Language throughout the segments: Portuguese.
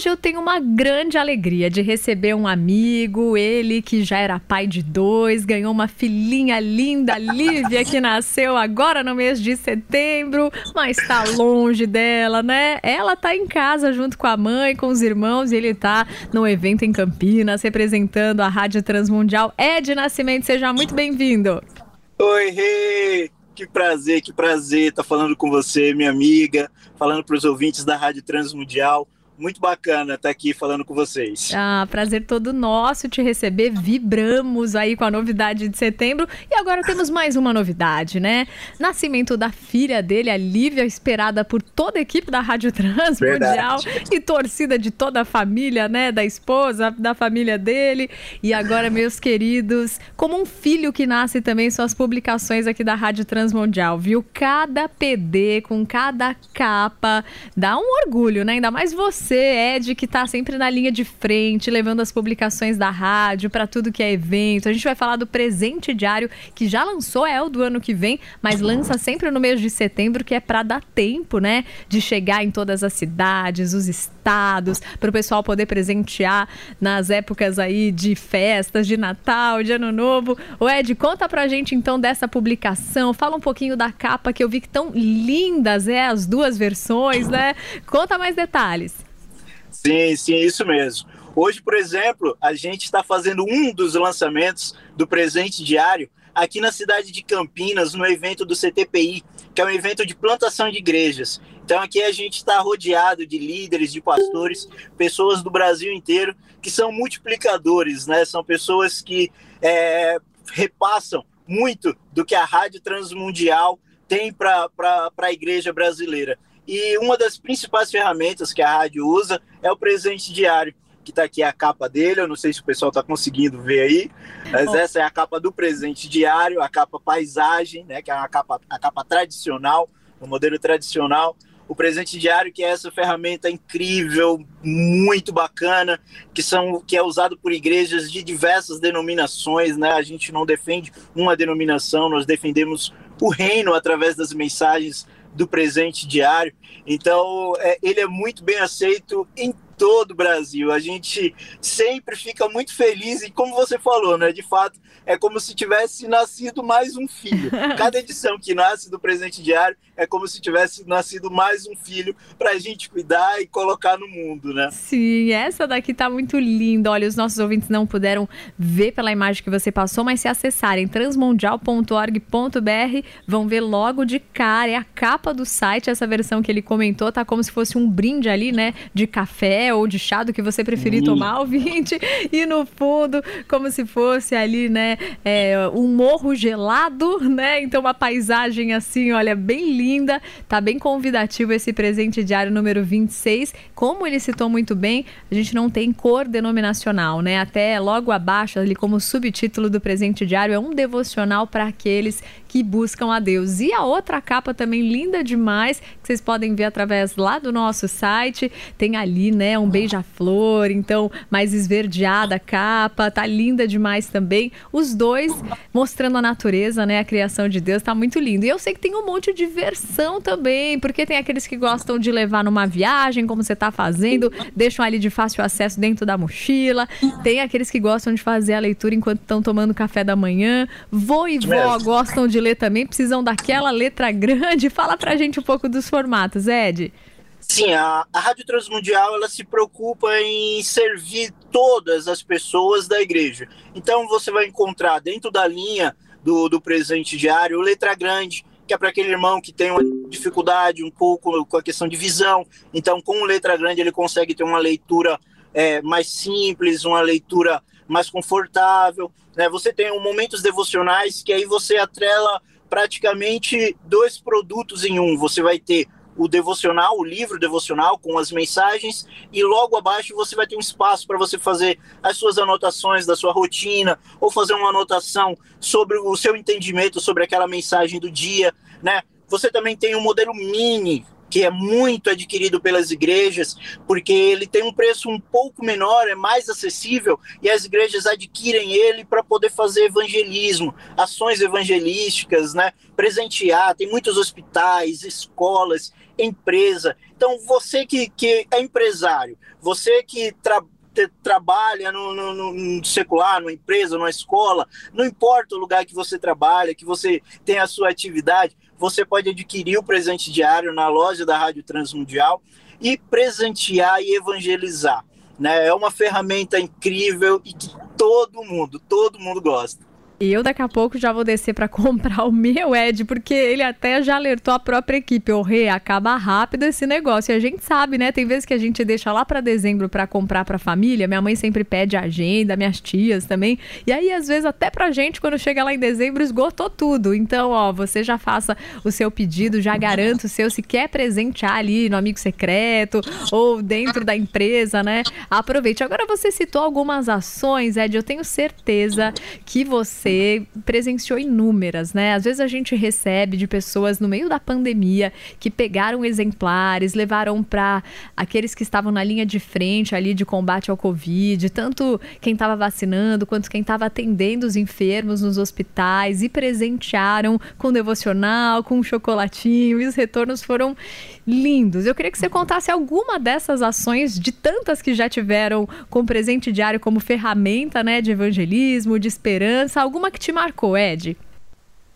hoje eu tenho uma grande alegria de receber um amigo, ele que já era pai de dois, ganhou uma filhinha linda, Lívia, que nasceu agora no mês de setembro, mas tá longe dela, né? Ela tá em casa junto com a mãe, com os irmãos, e ele tá no evento em Campinas, representando a Rádio Transmundial. Ed Nascimento, seja muito bem-vindo. Oi! Que prazer, que prazer estar tá falando com você, minha amiga, falando para os ouvintes da Rádio Transmundial muito bacana estar aqui falando com vocês. Ah, prazer todo nosso te receber. Vibramos aí com a novidade de setembro. E agora temos mais uma novidade, né? Nascimento da filha dele, a Lívia, esperada por toda a equipe da Rádio Trans Mundial e torcida de toda a família, né? Da esposa, da família dele. E agora, meus queridos, como um filho que nasce também, são as publicações aqui da Rádio Transmundial, viu? Cada PD com cada capa dá um orgulho, né? Ainda mais você você, Ed, que está sempre na linha de frente, levando as publicações da rádio para tudo que é evento. A gente vai falar do presente diário, que já lançou, é o do ano que vem, mas lança sempre no mês de setembro, que é para dar tempo, né, de chegar em todas as cidades, os estados, para o pessoal poder presentear nas épocas aí de festas, de Natal, de Ano Novo. O Ed, conta pra gente então dessa publicação, fala um pouquinho da capa que eu vi que tão lindas, é, as duas versões, né? Conta mais detalhes. Sim, sim, isso mesmo. Hoje, por exemplo, a gente está fazendo um dos lançamentos do presente diário aqui na cidade de Campinas, no evento do CTPI, que é um evento de plantação de igrejas. Então, aqui a gente está rodeado de líderes, de pastores, pessoas do Brasil inteiro que são multiplicadores, né? São pessoas que é, repassam muito do que a Rádio Transmundial tem para a igreja brasileira. E uma das principais ferramentas que a rádio usa é o presente diário, que está aqui a capa dele. Eu não sei se o pessoal está conseguindo ver aí, mas oh. essa é a capa do presente diário, a capa paisagem, né, que é a capa, a capa tradicional, o modelo tradicional. O presente diário, que é essa ferramenta incrível, muito bacana, que, são, que é usado por igrejas de diversas denominações. Né? A gente não defende uma denominação, nós defendemos o reino através das mensagens do presente diário. Então, é, ele é muito bem aceito em todo o Brasil. A gente sempre fica muito feliz e, como você falou, né? De fato, é como se tivesse nascido mais um filho. Cada edição que nasce do presente diário é como se tivesse nascido mais um filho para a gente cuidar e colocar no mundo, né? Sim, essa daqui tá muito linda. Olha, os nossos ouvintes não puderam ver pela imagem que você passou, mas se acessarem transmundial.org.br, vão ver logo de cara. É a capa do site, essa versão que ele comentou, tá como se fosse um brinde ali, né? De café ou de chá, do que você preferir hum. tomar, ouvinte. E no fundo, como se fosse ali, né? É, um morro gelado, né? Então, uma paisagem assim, olha, bem linda linda, tá bem convidativo esse presente diário número 26. Como ele citou muito bem, a gente não tem cor denominacional, né? Até logo abaixo, ali como subtítulo do presente diário, é um devocional para aqueles que buscam a Deus. E a outra capa também linda demais, que vocês podem ver através lá do nosso site. Tem ali, né, um beija-flor, então mais esverdeada a capa, tá linda demais também. Os dois mostrando a natureza, né, a criação de Deus, tá muito lindo. E eu sei que tem um monte de versão também, porque tem aqueles que gostam de levar numa viagem, como você tá fazendo, deixam ali de fácil acesso dentro da mochila. Tem aqueles que gostam de fazer a leitura enquanto estão tomando café da manhã. Vô e vó gostam de ler também precisam daquela letra grande. Fala pra gente um pouco dos formatos, Ed. Sim, a, a Rádio Transmundial ela se preocupa em servir todas as pessoas da igreja. Então você vai encontrar dentro da linha do, do presente diário letra grande, que é para aquele irmão que tem uma dificuldade um pouco com a questão de visão. Então, com letra grande, ele consegue ter uma leitura é, mais simples, uma leitura mais confortável. Né? Você tem um momentos devocionais que aí você atrela praticamente dois produtos em um. Você vai ter o devocional, o livro devocional com as mensagens e logo abaixo você vai ter um espaço para você fazer as suas anotações da sua rotina ou fazer uma anotação sobre o seu entendimento sobre aquela mensagem do dia, né? Você também tem um modelo mini que é muito adquirido pelas igrejas, porque ele tem um preço um pouco menor, é mais acessível, e as igrejas adquirem ele para poder fazer evangelismo, ações evangelísticas, né? presentear. Tem muitos hospitais, escolas, empresa. Então, você que, que é empresário, você que tra trabalha no, no, no, secular, numa empresa, numa escola, não importa o lugar que você trabalha, que você tem a sua atividade, você pode adquirir o presente diário na loja da Rádio Transmundial e presentear e evangelizar. Né? É uma ferramenta incrível e que todo mundo, todo mundo gosta. Eu daqui a pouco já vou descer para comprar o meu Ed, porque ele até já alertou a própria equipe. O Rê, acaba rápido esse negócio. E a gente sabe, né? Tem vezes que a gente deixa lá para dezembro para comprar para família. Minha mãe sempre pede agenda, minhas tias também. E aí, às vezes, até pra gente, quando chega lá em dezembro, esgotou tudo. Então, ó, você já faça o seu pedido, já garanta o seu. Se quer presentear ali no amigo secreto ou dentro da empresa, né? Aproveite. Agora, você citou algumas ações, Ed. Eu tenho certeza que você você presenciou inúmeras, né? Às vezes a gente recebe de pessoas no meio da pandemia que pegaram exemplares, levaram para aqueles que estavam na linha de frente ali de combate ao Covid, tanto quem estava vacinando quanto quem estava atendendo os enfermos nos hospitais e presentearam com devocional, com um chocolatinho e os retornos foram lindos. Eu queria que você contasse alguma dessas ações, de tantas que já tiveram com presente diário como ferramenta né, de evangelismo, de esperança, alguma que te marcou, Ed?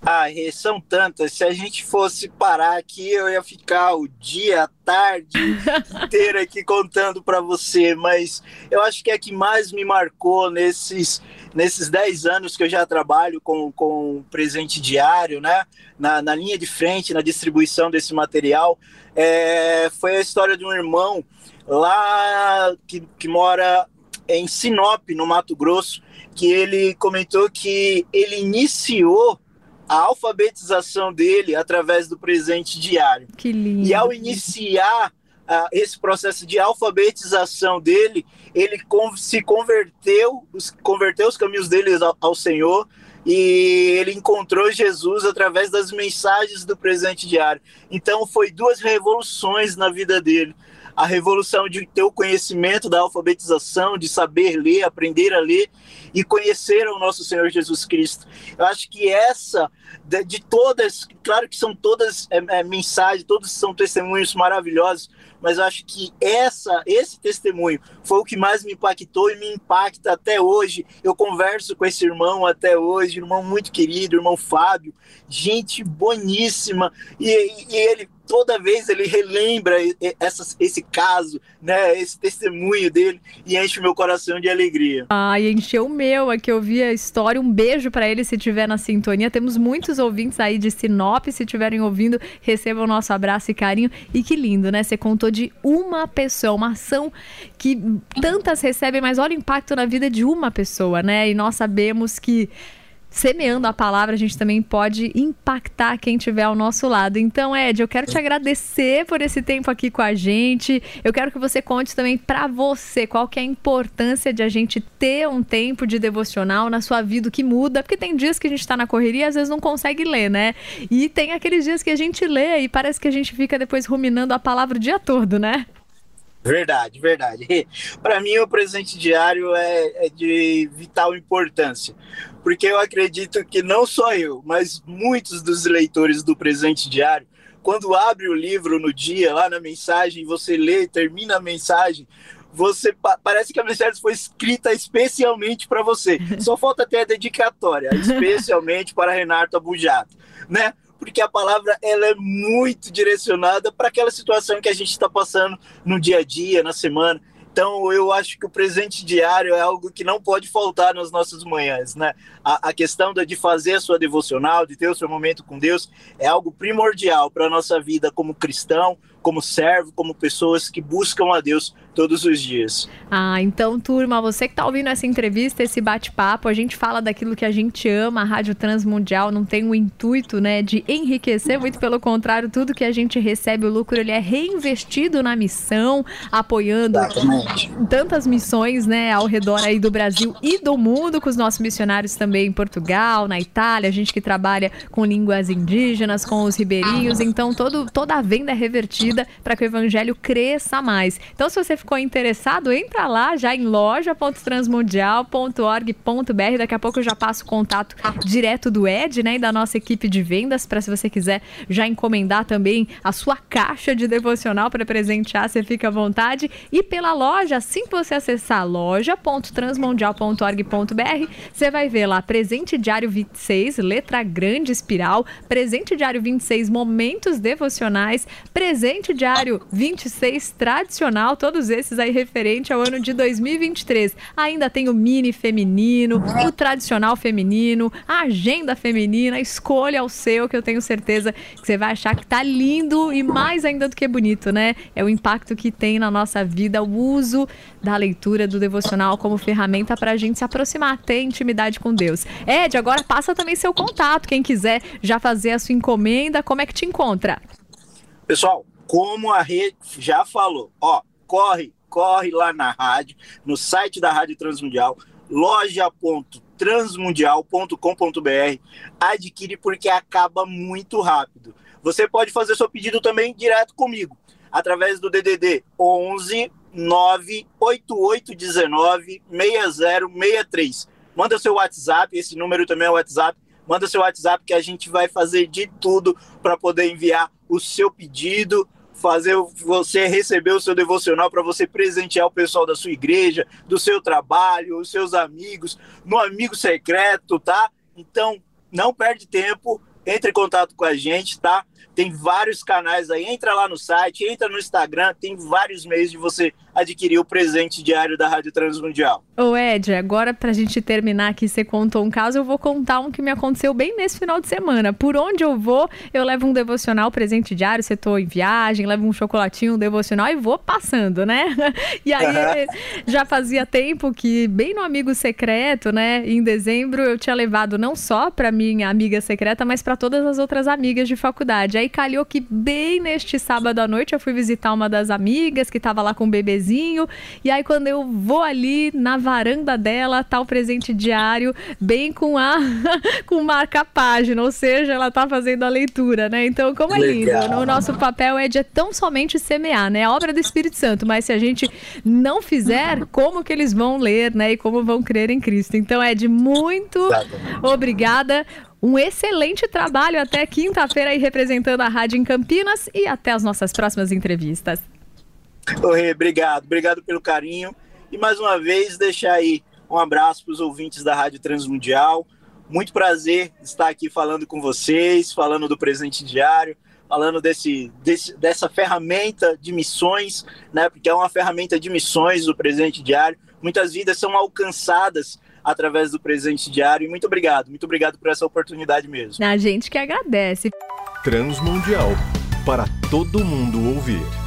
Ah, são tantas. Se a gente fosse parar aqui, eu ia ficar o dia, a tarde inteira aqui contando para você. Mas eu acho que é que mais me marcou nesses nesses 10 anos que eu já trabalho com, com presente diário, né? Na, na linha de frente, na distribuição desse material, é, foi a história de um irmão lá que, que mora em Sinop, no Mato Grosso, que ele comentou que ele iniciou a alfabetização dele através do presente diário. Que lindo. E ao iniciar uh, esse processo de alfabetização dele, ele se converteu, converteu os caminhos dele ao, ao Senhor e ele encontrou Jesus através das mensagens do presente diário. Então foi duas revoluções na vida dele a revolução de ter o conhecimento da alfabetização, de saber ler, aprender a ler e conhecer o nosso Senhor Jesus Cristo. Eu acho que essa, de, de todas, claro que são todas é, é, mensagens, todos são testemunhos maravilhosos, mas eu acho que essa, esse testemunho foi o que mais me impactou e me impacta até hoje. Eu converso com esse irmão até hoje, irmão muito querido, irmão Fábio, gente boníssima, e, e ele toda vez ele relembra esse caso, né, esse testemunho dele e enche o meu coração de alegria. E encheu o meu aqui eu vi a história. Um beijo para ele se estiver na sintonia. Temos muitos ouvintes aí de Sinop, se estiverem ouvindo, recebam o nosso abraço e carinho. E que lindo, né? Você contou de uma pessoa, uma ação que tantas recebem, mas olha o impacto na vida de uma pessoa, né? E nós sabemos que semeando a palavra, a gente também pode impactar quem estiver ao nosso lado. Então, Ed, eu quero te agradecer por esse tempo aqui com a gente. Eu quero que você conte também para você qual que é a importância de a gente ter um tempo de devocional na sua vida que muda, porque tem dias que a gente está na correria e às vezes não consegue ler, né? E tem aqueles dias que a gente lê e parece que a gente fica depois ruminando a palavra o dia todo, né? Verdade, verdade. Para mim, o presente diário é, é, de vital importância, porque eu acredito que não só eu, mas muitos dos leitores do presente diário, quando abre o livro no dia, lá na mensagem, você lê, termina a mensagem, você parece que a mensagem foi escrita especialmente para você. Só falta ter a dedicatória, especialmente para Renato Abujato, né? Porque a palavra ela é muito direcionada para aquela situação que a gente está passando no dia a dia, na semana. Então, eu acho que o presente diário é algo que não pode faltar nas nossas manhãs, né? A, a questão de fazer a sua devocional, de ter o seu momento com Deus, é algo primordial para a nossa vida como cristão, como servo, como pessoas que buscam a Deus todos os dias. Ah, então, turma, você que está ouvindo essa entrevista, esse bate-papo, a gente fala daquilo que a gente ama, a Rádio Transmundial não tem o intuito, né, de enriquecer, muito pelo contrário, tudo que a gente recebe, o lucro, ele é reinvestido na missão, apoiando Exatamente. tantas missões, né, ao redor aí do Brasil e do mundo, com os nossos missionários também em Portugal, na Itália, a gente que trabalha com línguas indígenas, com os ribeirinhos, então todo, toda a venda é revertida para que o evangelho cresça mais. Então, se você ficou interessado, entra lá já em loja.transmundial.org.br. Daqui a pouco eu já passo o contato direto do Ed, né, e da nossa equipe de vendas, para se você quiser já encomendar também a sua caixa de devocional para presentear, você fica à vontade. E pela loja, assim que você acessar loja.transmundial.org.br, você vai ver lá presente diário 26, letra grande espiral, presente diário 26, momentos devocionais, presente diário 26 tradicional, todos esses aí referente ao ano de 2023. Ainda tem o mini feminino, o tradicional feminino, a agenda feminina, escolha o seu, que eu tenho certeza que você vai achar que tá lindo e mais ainda do que bonito, né? É o impacto que tem na nossa vida o uso da leitura do devocional como ferramenta para a gente se aproximar, ter intimidade com Deus. Ed, agora passa também seu contato, quem quiser já fazer a sua encomenda, como é que te encontra? Pessoal, como a rede já falou, ó, corre, corre lá na rádio, no site da Rádio Transmundial, loja.transmundial.com.br, adquire porque acaba muito rápido. Você pode fazer seu pedido também direto comigo, através do DDD 11 98819 6063. Manda seu WhatsApp, esse número também é o WhatsApp. Manda seu WhatsApp que a gente vai fazer de tudo para poder enviar o seu pedido, fazer você receber o seu devocional para você presentear o pessoal da sua igreja, do seu trabalho, os seus amigos, no amigo secreto, tá? Então, não perde tempo, entre em contato com a gente, tá? Tem vários canais aí, entra lá no site, entra no Instagram, tem vários meios de você adquirir o presente diário da Rádio Transmundial. Ô Ed, agora pra gente terminar aqui, você contou um caso, eu vou contar um que me aconteceu bem nesse final de semana. Por onde eu vou, eu levo um devocional presente diário, você tô em viagem, levo um chocolatinho, um devocional e vou passando, né? E aí já fazia tempo que, bem no amigo secreto, né, em dezembro, eu tinha levado não só pra minha amiga secreta, mas para todas as outras amigas de faculdade. Aí calhou que bem neste sábado à noite eu fui visitar uma das amigas que tava lá com o bebezinho e aí, quando eu vou ali na varanda dela, tá o presente diário, bem com a com marca-página, ou seja, ela tá fazendo a leitura, né? Então, como é Legal. lindo. O nosso papel é de tão somente semear, né? É obra do Espírito Santo, mas se a gente não fizer, como que eles vão ler, né? E como vão crer em Cristo. Então, Ed, muito Exatamente. obrigada. Um excelente trabalho até quinta-feira aí representando a rádio em Campinas e até as nossas próximas entrevistas. Ô, Rê, obrigado, obrigado pelo carinho. E mais uma vez, deixar aí um abraço para os ouvintes da Rádio Transmundial. Muito prazer estar aqui falando com vocês, falando do presente diário, falando desse, desse, dessa ferramenta de missões, né? Porque é uma ferramenta de missões do presente diário. Muitas vidas são alcançadas através do presente diário. E muito obrigado, muito obrigado por essa oportunidade mesmo. A gente que agradece. Transmundial para todo mundo ouvir.